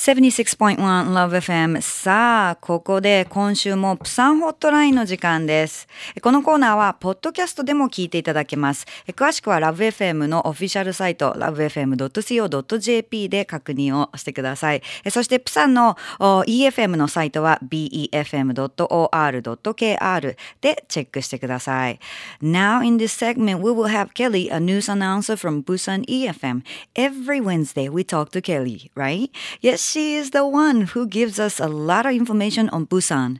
76.1 Love FM さあ、ここで今週もプサンホットラインの時間です。このコーナーは、ポッドキャストでも聞いていただけます。詳しくは LoveFM のオフィシャルサイト lovefm.co.jp で確認をしてください。そして、プサンの EFM のサイトは befm.or.kr でチェックしてください。Now in this segment, we will have Kelly, a news announcer from Busan EFM. Every Wednesday, we talk to Kelly, right? Yes, she is the one who gives us a lot of information on Busan.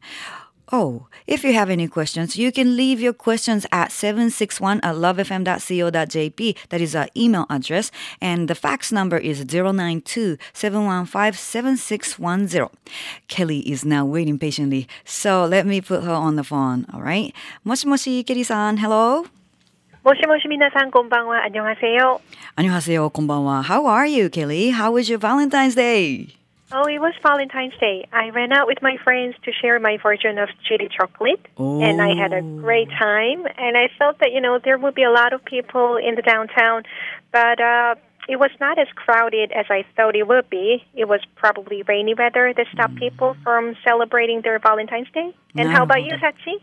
Oh, if you have any questions, you can leave your questions at 761 at lovefm.co.jp. That is our email address. And the fax number is 092 715 7610. Kelly is now waiting patiently. So let me put her on the phone. All right. Moshi moshi, Kelly-san. Hello. もしもし皆さんこんばんは。あにょはせよ。 안녕하세요. konbanwa. How are you, Kelly? How was your Valentine's Day? Oh, it was Valentine's Day. I ran out with my friends to share my version of giri chocolate. And I had a great time. And I felt that, you know, there would be a lot of people in the downtown. But uh, it was not as crowded as I thought it would be. It was probably rainy weather that stopped people from celebrating their Valentine's Day. And how about you, Sachi?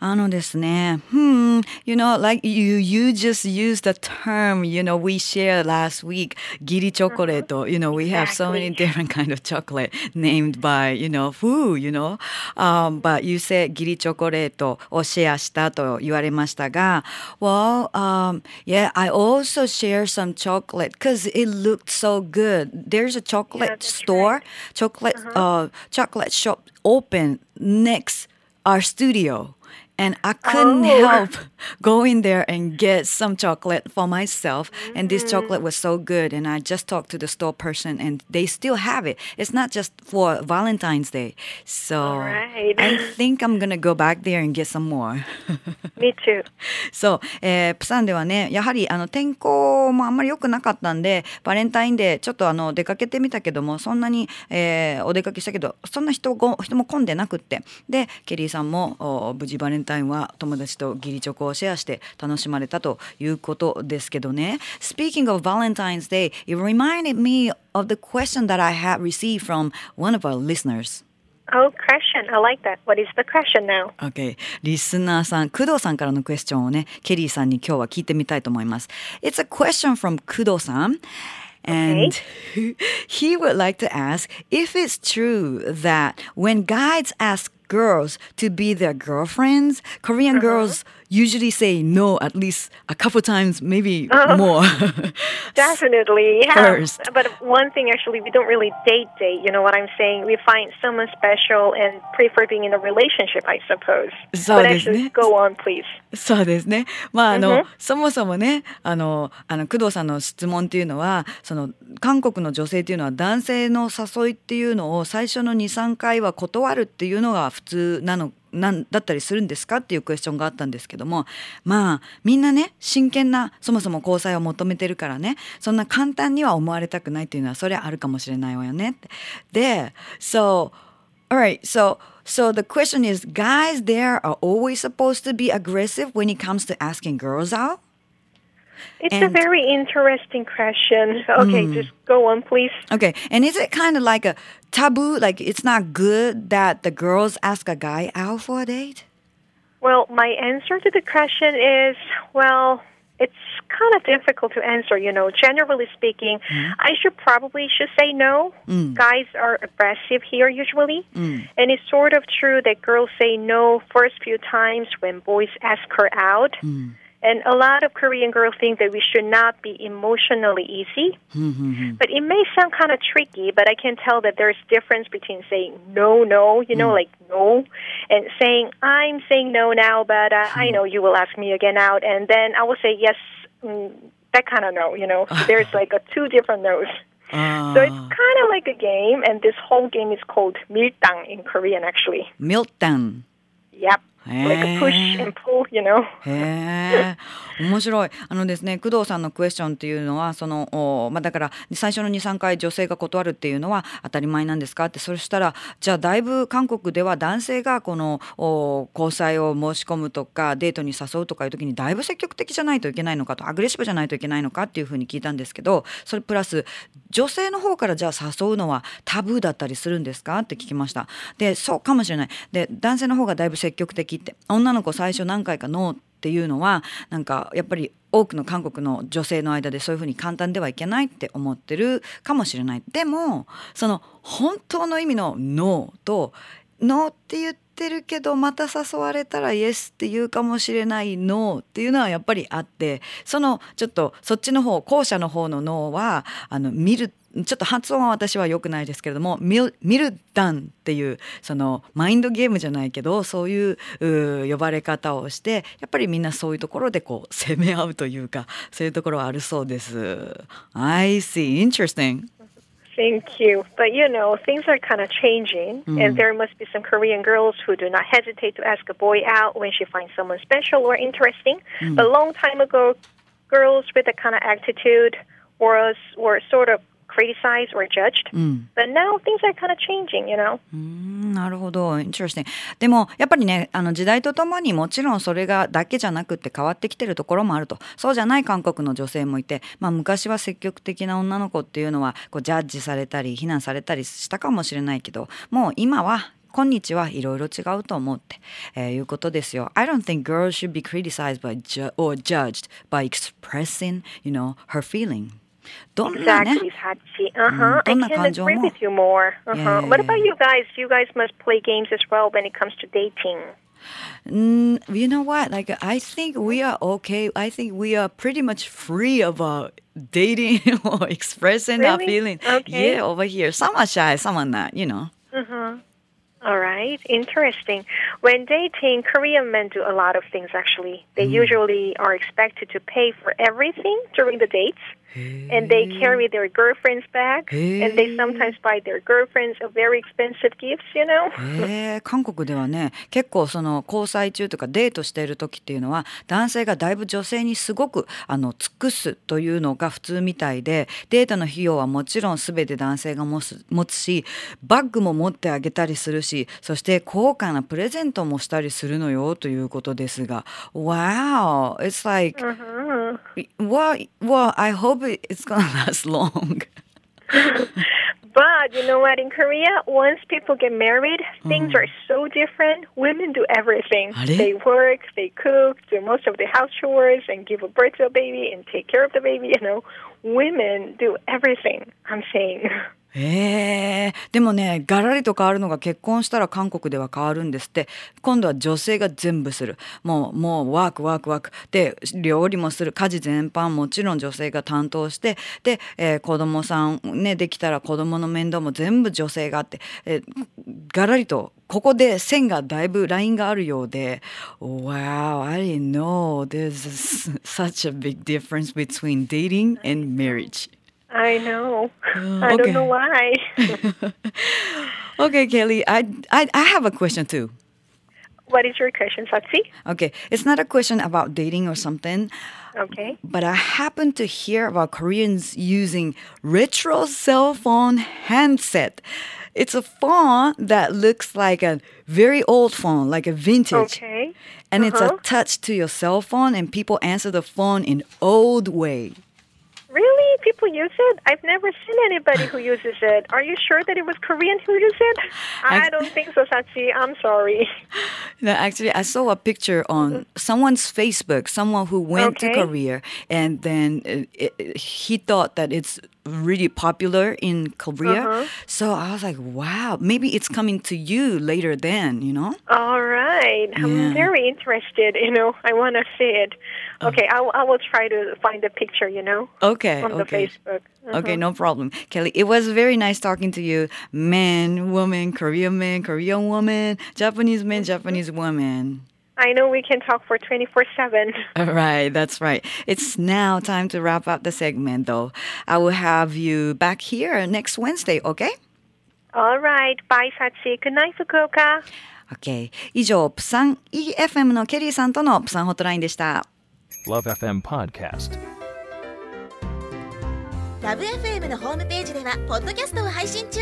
あのですね、hmm, you know, like you, you just used the term, you know, we shared last week, giri chocolate. You know, we have so many Exactly. different kind of chocolate named by, you know, who, you know. Um, but you said ギリチョコレートをシェアしたと言われましたが、well, um, yeah, I also share some chocolate because it looked so good. There's a chocolate that's store, chocolate, uh, chocolate shop open next our studio. And I couldn't Oh. help going there and get some chocolate for myself. And this chocolate was so good. And I just talked to the store person, and they still have it. It's not just for Valentine's Day. So Alright. I think I'm gonna go back there and get some more. Me too. そう、えープサンではね、やはりあの天候もあんまり良くなかったんで、バレンタインデーちょっとあの出かけてみたけども、そんなに、えーお出かけしたけど、そんな人ご人も混んでなくって、で、ケリーさんもお無事バレンタインは友達と義理チョコをシェアして楽しまれたということですけどね。Speaking of Valentine's Day, it reminded me of the question that I had received from one of our listeners. Oh, question. I like that. What is the question now? Okay. リスナーさん、工藤さんからのクエスチョンをね、ケリーさんに今日は聞いてみたいと思います。It's a question from 工藤さん。And he would like to ask if it's true that when guys ask girls to be their girlfriends, Korean uh-huh. girls usually say no at least a couple times, maybe more. Definitely, yeah. First. But one thing, actually, we don't really date date. You know what I'm saying? We find someone special and prefer being in a relationship, I suppose. そうですね。go on, please. そうですね。まああの、Mhm. そもそもね、あのあの工藤さんの質問っていうのは、その韓国の女性っていうのは男性の誘いっていうのを最初の2、3回は断るっていうのが普通なの。なんだったりするんですかっていうクエスチョンがあったんですけどもまあみんなね真剣なそもそも交際を求めてるからねそんな簡単には思われたくないっていうのはそれはあるかもしれないわよねってで so Alright, so so the question is guys there are always supposed to be aggressive when it comes to asking girls out? It's And- a very interesting question. Okay, mm. just go on, please. Okay, and is it kind of like a taboo like it's not good that the girls ask a guy out for a date? Well, my answer to the question is well, it's kind of difficult to answer. You know, generally speaking, mm. I should probably should say no. Mm. Guys are aggressive here usually, and it's sort of true that girls say no first few times when boys ask her out. And a lot of Korean girls think that we should not be emotionally easy. Hmm, hmm, hmm. But it may sound kind of tricky, but I can tell that there's difference between saying no, no, you know, like no, and saying I'm saying no now, but uh, I know you will ask me again out, and then I will say yes, mm, that kind of no, you know. There's like a two different no's. So it's ah. kind of like a game, and this whole game is called miltang in Korean, actually. Milton. Yep. Like a push and pull, you know? へえ面白い。あのですね工藤さんのクエスチョンっていうのはそのお、まあ、だから最初の23回女性が断るっていうのは当たり前なんですか？ってそしたらじゃあだいぶ韓国では男性がこのお交際を申し込むとかデートに誘うとかいう時にだいぶ積極的じゃないといけないのかとアグレッシブじゃないといけないのかっていうふうに聞いたんですけどそれプラス女性の方からじゃあ誘うのはタブーだったりするんですか？って聞きました。でそうかもしれない。で男性の方がだいぶ積極的って。女の子最初何回かノーっていうのはなんかやっぱり多くの韓国の女性の間でそういうふうに簡単ではいけないって思ってるかもしれない。でもその本当の意味のノーとノーって言ってるけどまた誘われたらイエスって言うかもしれないノーっていうのはやっぱりあってそのちょっとそっちの方後者の方のノーはあの見るちょっと発音は私は良くないですけれどもミルミルダンっていうそのマインドゲームじゃないけどそういう呼ばれ方をしてやっぱりみんなそういうところでこう攻め合うというかそういうところはあるそうです。I see. Interesting. Thank you. But you know, things are kind of changing, mm. and there must be some Korean girls who do not hesitate to ask a boy out when she finds someone special or interesting. Mm. But a long time ago, girls with a kind of attitude was were sort of criticized or judged. But now things are kind of changing, you know. なるほど、interesting. でもやっぱりね、あの時代とともにもちろんそれがだけじゃなくって変わってきてるところもあると。そうじゃない韓国の女性もいて、まあ昔は積極的な女の子っていうのはこうジャッジされたり非難されたりしたかもしれないけど、もう今は今日はいろいろ違うと思って、えー、いうことですよ。I don't think girls should be criticized by or judged by expressing, you know, her feeling. どんなね、exactly, Sachi. Uh-huh. I can agree with you more. Uh-huh. Yeah. What about you guys? You guys must play games as well when it comes to dating. Mm, you know what? Like, I think we are okay. I think we are pretty much free about dating or expressing really? our feelings. Okay. Yeah, over here. Some are shy, some are not, you know. Uh-huh. All right, interesting. When dating, Korean men do a lot of things actually. They mm. usually are expected to pay for everything during the dates. and they carry their girlfriends back, and they sometimes buy their girlfriends a very expensive gifts, you know. え韓国ではね、結構その交際中とかデートしている時っていうのは男性がだいぶ女性にすごくあの尽くすというのが普通みたいで、デートの費用はもちろんすべて男性が持つ持つし、バッグも持ってあげたりするし、そして高価なプレゼントもしたりするのよということですが、Wow, it's like、uh-huh. well, well, I hope it's gonna last long. but you know what? In Korea, once people get married, things are so different. Women do everything. They work, they cook, do most of the house chores, and give a birth to a baby and take care of the baby. You know, women do everything. I'm saying. えー、でもねガラリと変わるのが結婚したら韓国では変わるんですって。今度は女性が全部する。もうもうワークワークワーク。で料理もする。家事全般もちろん女性が担当して。で、えー、子供さんねできたら子供の面倒も全部女性があって、えー、ガラリとここで線がだいぶラインがあるようで。Wow, I didn't know there's such a big difference between dating and marriage. I know. Uh, I don't know why. okay, Kelly, I, I I have a question too. What is your question, Sachi? Okay, it's not a question about dating or something. Okay. But I happen to hear about Koreans using retro cell phone handset. It's a phone that looks like a very old phone, like a vintage. Okay. And uh-huh. it's attached to your cell phone, and people answer the phone in old way. Really? People use it? I've never seen anybody who uses it. Are you sure that it was Korean who used it? I don't think so, Sachi. I'm sorry. No, actually, I saw a picture on mm-hmm. someone's Facebook, someone who went okay. to Korea, and then it, it, he thought that it's really popular in Korea. Uh-huh. So I was like, wow, maybe it's coming to you later then, you know? All right. Yeah. I'm very interested, you know. I want to see it. Oh. Okay, I, I will try to find the picture, you know. Okay. On okay. the Facebook. Uh-huh. Okay, no problem. Kelly, it was very nice talking to you. Man, woman, Korean man, Korean woman, Japanese man, Japanese woman. I know we can talk for 24 7. All right, that's right. It's now time to wrap up the segment, though. I will have you back here next Wednesday, okay? All right. Bye, Sachi. Good night, Fukuoka. OK 以上プサン EFM のケリーさんとのプサンホットラインでした LoveFM Podcast ラブ f m のホームページではポッドキャストを配信中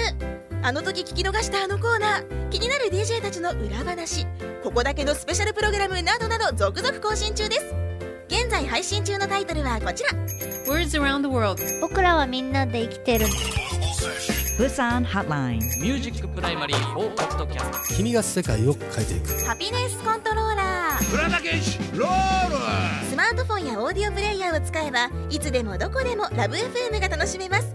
あの時聞き逃したあのコーナー。気になる DJ たちの裏話。ここだけのスペシャルプログラムなどなど続々更新中です。現在配信中のタイトルはこちら。Words around the world. 僕らはみんなで生きてる。プサンハットラインミュージックプライマリー4ポッドキャスト君が世界を変えていく。ハピネスコントローラー。スマートフォンやオーディオプレイヤーを使えばいつでもどこでもラブ f m が楽しめます